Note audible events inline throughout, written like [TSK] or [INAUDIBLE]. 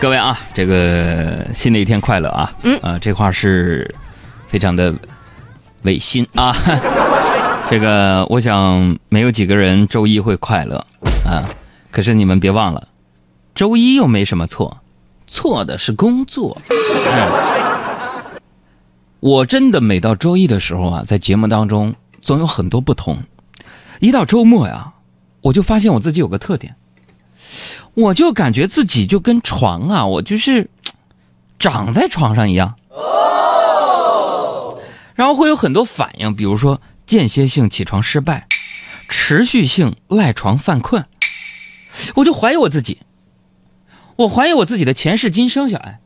各位啊，这个新的一天快乐啊！嗯啊，这话是非常的违心啊。[LAUGHS] 这个我想没有几个人周一会快乐啊，可是你们别忘了，周一又没什么错，错的是工作。嗯，我真的每到周一的时候啊，在节目当中总有很多不同。一到周末呀，我就发现我自己有个特点。我就感觉自己就跟床啊，我就是 [TSK] 长在床上一样，然后会有很多反应，比如说间歇性起床失败，持续性赖床犯困，我就怀疑我自己，我怀疑我自己的前世今生，小艾，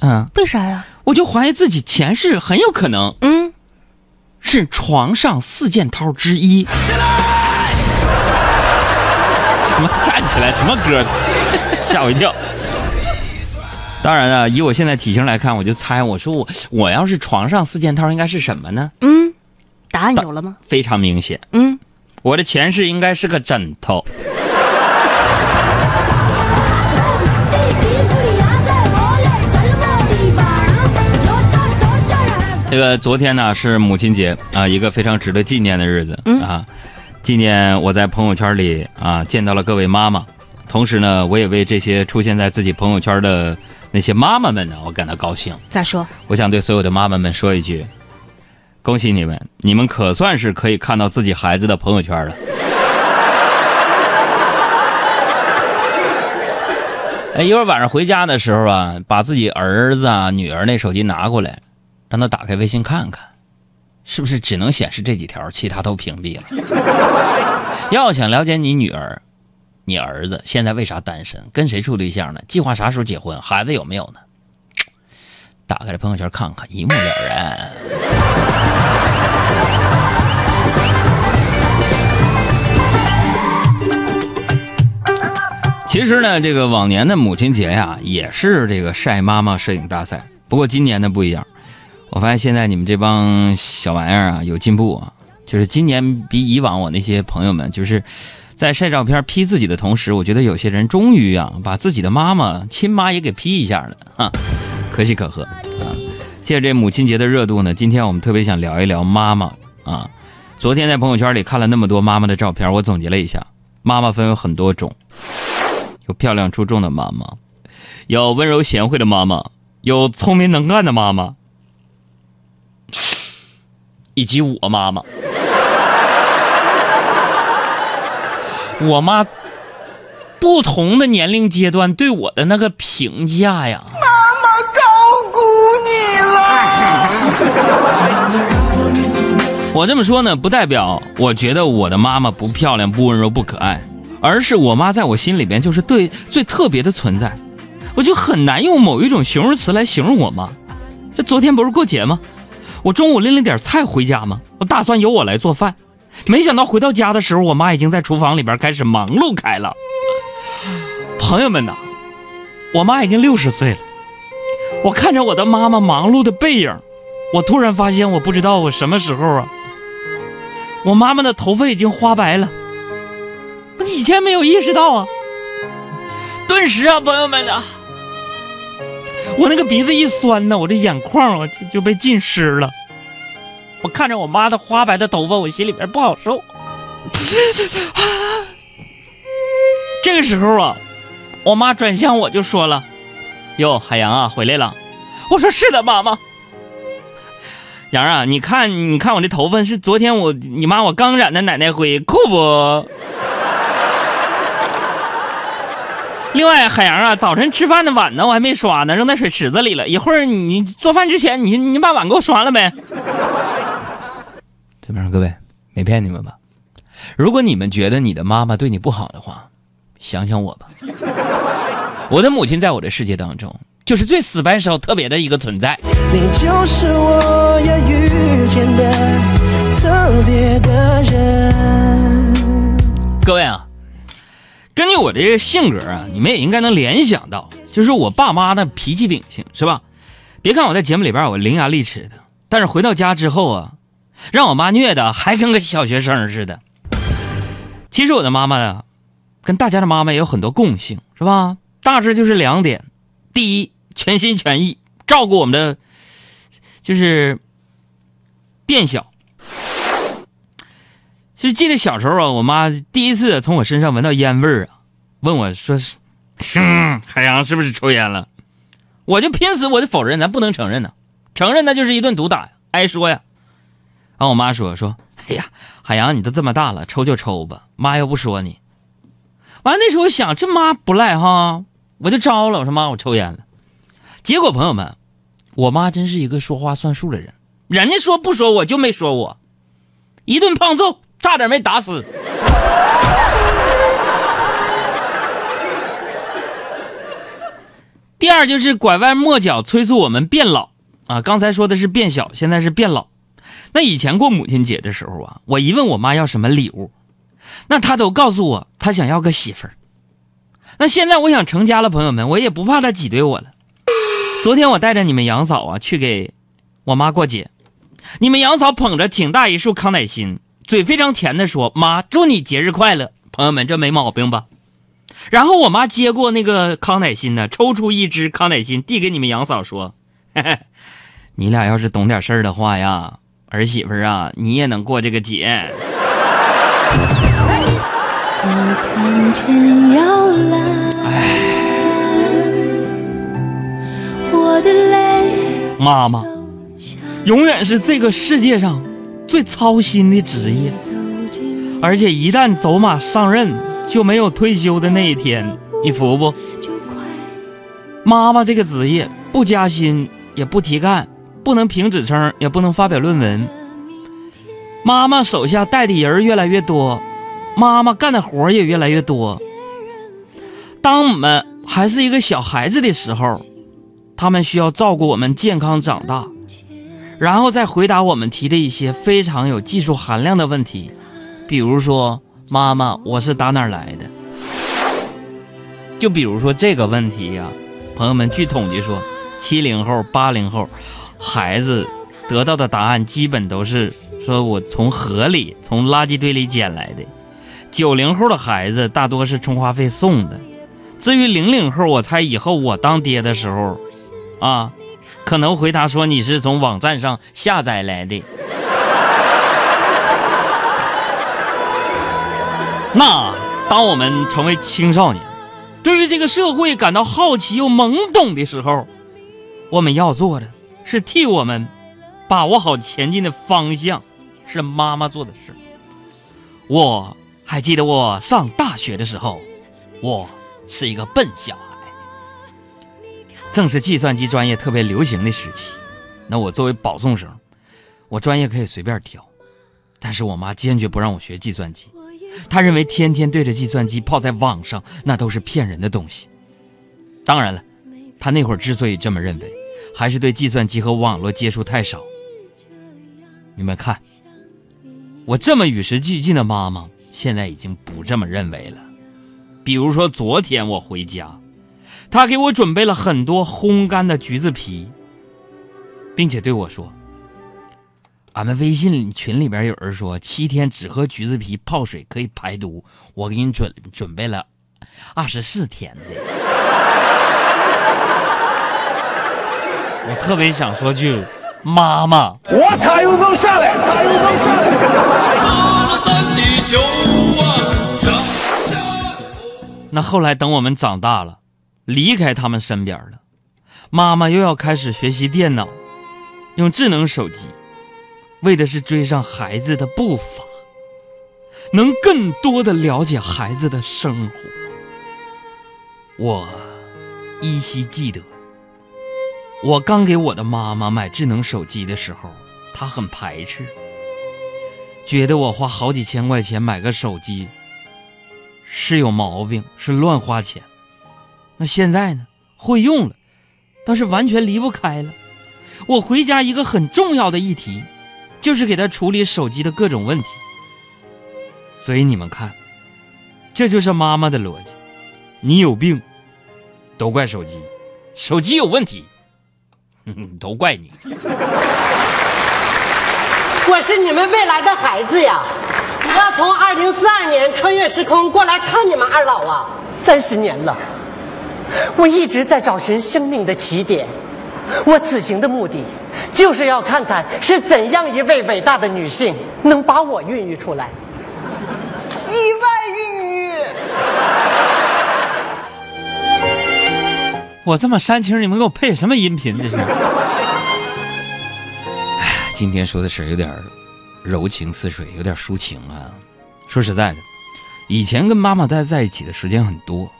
嗯，为啥呀？我就怀疑自己前世很有可能嗯，是床上四件套之一。什么站起来？什么歌？吓我一跳。当然了，以我现在体型来看，我就猜，我说我我要是床上四件套，应该是什么呢？嗯，答案有了吗？非常明显，嗯，我的前世应该是个枕头。这个昨天呢是母亲节啊，一个非常值得纪念的日子嗯啊。纪念我在朋友圈里啊见到了各位妈妈，同时呢，我也为这些出现在自己朋友圈的那些妈妈们呢，我感到高兴。咋说？我想对所有的妈妈们说一句：恭喜你们，你们可算是可以看到自己孩子的朋友圈了。[LAUGHS] 哎，一会儿晚上回家的时候啊，把自己儿子啊、女儿那手机拿过来，让他打开微信看看，是不是只能显示这几条，其他都屏蔽了？[LAUGHS] 要想了解你女儿、你儿子现在为啥单身，跟谁处对象呢？计划啥时候结婚，孩子有没有呢？[TSK] 打开了朋友圈看看，一目了然。其实呢，这个往年的母亲节呀，也是这个晒妈妈摄影大赛。不过今年呢不一样，我发现现在你们这帮小玩意儿啊有进步啊，就是今年比以往我那些朋友们，就是在晒照片 P 自己的同时，我觉得有些人终于啊把自己的妈妈亲妈也给 P 一下了啊，可喜可贺啊！借着这母亲节的热度呢，今天我们特别想聊一聊妈妈啊。昨天在朋友圈里看了那么多妈妈的照片，我总结了一下，妈妈分有很多种。有漂亮出众的妈妈，有温柔贤惠的妈妈，有聪明能干的妈妈，以及我妈妈。[LAUGHS] 我妈不同的年龄阶段对我的那个评价呀，妈妈高估你了 [LAUGHS] 我这么说呢，不代表我觉得我的妈妈不漂亮、不温柔、不可爱。而是我妈在我心里边就是对最特别的存在，我就很难用某一种形容词来形容我妈。这昨天不是过节吗？我中午拎了点菜回家吗？我打算由我来做饭，没想到回到家的时候，我妈已经在厨房里边开始忙碌开了。朋友们呐，我妈已经六十岁了，我看着我的妈妈忙碌的背影，我突然发现，我不知道我什么时候啊，我妈妈的头发已经花白了。我以前没有意识到啊，顿时啊，朋友们啊，我那个鼻子一酸呢，我这眼眶啊就就被浸湿了。我看着我妈的花白的头发，我心里边不好受。这个时候啊，我妈转向我就说了：“哟，海洋啊，回来了。”我说：“是的，妈妈。”洋啊，你看，你看我这头发是昨天我你妈我刚染的奶奶灰，酷不？另外，海洋啊，早晨吃饭的碗呢，我还没刷呢，扔在水池子里了。一会儿你做饭之前，你你把碗给我刷了呗。怎么样，各位，没骗你们吧？如果你们觉得你的妈妈对你不好的话，想想我吧。我的母亲在我的世界当中，就是最 special 特别的一个存在。你就是我要遇见的特别的人。各位啊，根据我这个性格啊，你们也应该能联想到，就是我爸妈的脾气秉性，是吧？别看我在节目里边我伶牙俐齿的，但是回到家之后啊，让我妈虐的还跟个小学生似的。其实我的妈妈呀，跟大家的妈妈也有很多共性，是吧？大致就是两点：第一，全心全意照顾我们的，就是变小。就是记得小时候啊，我妈第一次从我身上闻到烟味儿啊，问我说是，哼，海洋是不是抽烟了？我就拼死我就否认，咱不能承认呢，承认那就是一顿毒打呀，挨说呀。然后我妈说说，哎呀，海洋你都这么大了，抽就抽吧，妈又不说你。完了那时候我想，这妈不赖哈，我就招了，我说妈我抽烟了。结果朋友们，我妈真是一个说话算数的人，人家说不说我就没说我，一顿胖揍，差点没打死。[LAUGHS] 第二就是拐弯抹角催促我们变老啊！刚才说的是变小，现在是变老。那以前过母亲节的时候啊，我一问我妈要什么礼物，那她都告诉我她想要个媳妇儿。那现在我想成家了，朋友们，我也不怕她挤兑我了。昨天我带着你们杨嫂啊去给我妈过节，你们杨嫂捧着挺大一束康乃馨，嘴非常甜的说：“妈，祝你节日快乐。”朋友们，这没毛病吧？然后我妈接过那个康乃馨呢，抽出一支康乃馨递给你们杨嫂说：“嘿嘿，你俩要是懂点事儿的话呀，儿媳妇啊，你也能过这个节。”看天要来，我的泪妈妈永远是这个世界上最操心的职业，而且一旦走马上任，就没有退休的那一天，你服不？妈妈这个职业不加薪也不提干，不能评职称，也不能发表论文。妈妈手下带的人越来越多，妈妈干的活也越来越多。当我们还是一个小孩子的时候，他们需要照顾我们健康长大，然后再回答我们提的一些非常有技术含量的问题，比如说“妈妈，我是打哪儿来的？”就比如说这个问题呀、朋友们，据统计说，七零后、八零后孩子得到的答案基本都是说我从河里、从垃圾堆里捡来的。九零后的孩子大多是充话费送的。至于零零后，我猜以后我当爹的时候，啊，可能回答说你是从网站上下载来的。[LAUGHS] 那当我们成为青少年，对于这个社会感到好奇又懵懂的时候，我们要做的是替我们把握好前进的方向，是妈妈做的事。我还记得我上大学的时候，我是一个笨小孩，正是计算机专业特别流行的时期。那我作为保送生，我专业可以随便挑，但是我妈坚决不让我学计算机。她认为天天对着计算机泡在网上，那都是骗人的东西。当然了，她那会儿之所以这么认为，还是对计算机和网络接触太少。你们看，我这么与时俱进的妈妈，现在已经不这么认为了。比如说昨天我回家，她给我准备了很多烘干的橘子皮，并且对我说。俺们微信群里边有人说七天只喝橘子皮泡水可以排毒，我给你准准备了二十四天的。[LAUGHS] 我特别想说句，妈妈，我他又能下来，他又能下来。那后来等我们长大了，离开他们身边了，妈妈又要开始学习电脑，用智能手机。为的是追上孩子的步伐，能更多的了解孩子的生活。我依稀记得，我刚给我的妈妈买智能手机的时候，她很排斥，觉得我花好几千块钱买个手机是有毛病，是乱花钱。那现在呢，会用了，倒是完全离不开了。我回家一个很重要的议题。就是给他处理手机的各种问题，所以你们看，这就是妈妈的逻辑：你有病，都怪手机；手机有问题，[LAUGHS] 都怪你。我是你们未来的孩子呀！我要从二零四二年穿越时空过来看你们二老啊，三十年了。我一直在找寻生命的起点。我此行的目的，就是要看看是怎样一位伟大的女性能把我孕育出来。意外孕育。我这么煽情，你们给我配什么音频？这是。哎，今天说的是有点柔情似水，有点抒情啊。说实在的，以前跟妈妈待在一起的时间很多，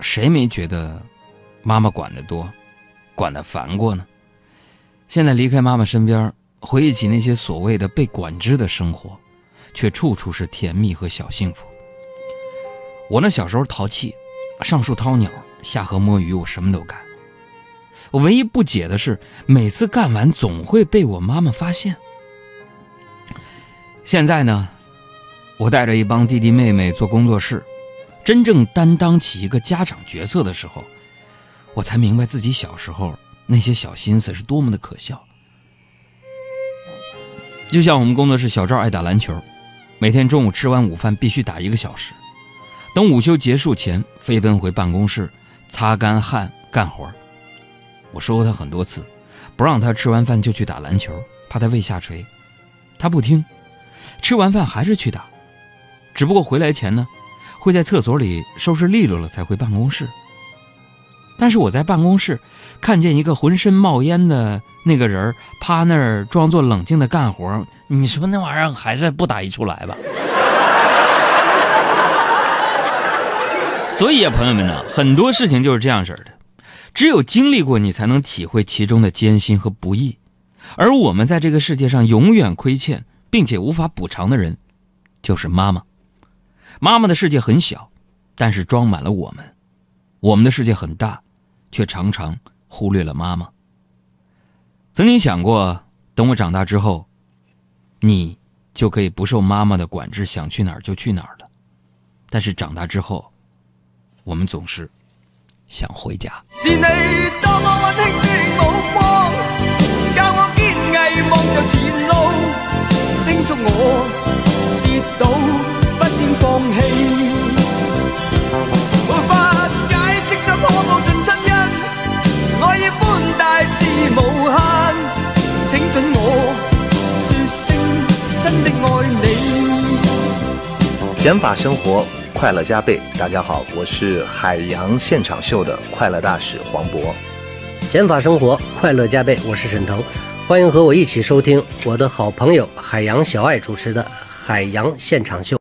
谁没觉得妈妈管得多？管得烦过呢。现在离开妈妈身边，回忆起那些所谓的被管制的生活，却处处是甜蜜和小幸福。我那小时候淘气，上树掏鸟，下河摸鱼，我什么都干。我唯一不解的是，每次干完总会被我妈妈发现。现在呢，我带着一帮弟弟妹妹做工作室，真正担当起一个家长角色的时候。我才明白自己小时候那些小心思是多么的可笑。就像我们工作室小赵爱打篮球，每天中午吃完午饭必须打一个小时，等午休结束前飞奔回办公室擦干汗干活。我说过他很多次，不让他吃完饭就去打篮球，怕他胃下垂。他不听，吃完饭还是去打，只不过回来前呢，会在厕所里收拾利落了才回办公室。但是我在办公室看见一个浑身冒烟的那个人趴那儿装作冷静的干活，你说那玩意儿还是不打一处来吧？[LAUGHS] 所以啊，朋友们呢，很多事情就是这样式的，只有经历过，你才能体会其中的艰辛和不易。而我们在这个世界上永远亏欠并且无法补偿的人，就是妈妈。妈妈的世界很小，但是装满了我们；我们的世界很大。却常常忽略了妈妈。曾经想过，等我长大之后，你就可以不受妈妈的管制，想去哪儿就去哪儿了。但是长大之后，我们总是想回家。减法生活，快乐加倍。大家好，我是海洋现场秀的快乐大使黄渤。减法生活，快乐加倍。我是沈腾，欢迎和我一起收听我的好朋友海洋小爱主持的海洋现场秀。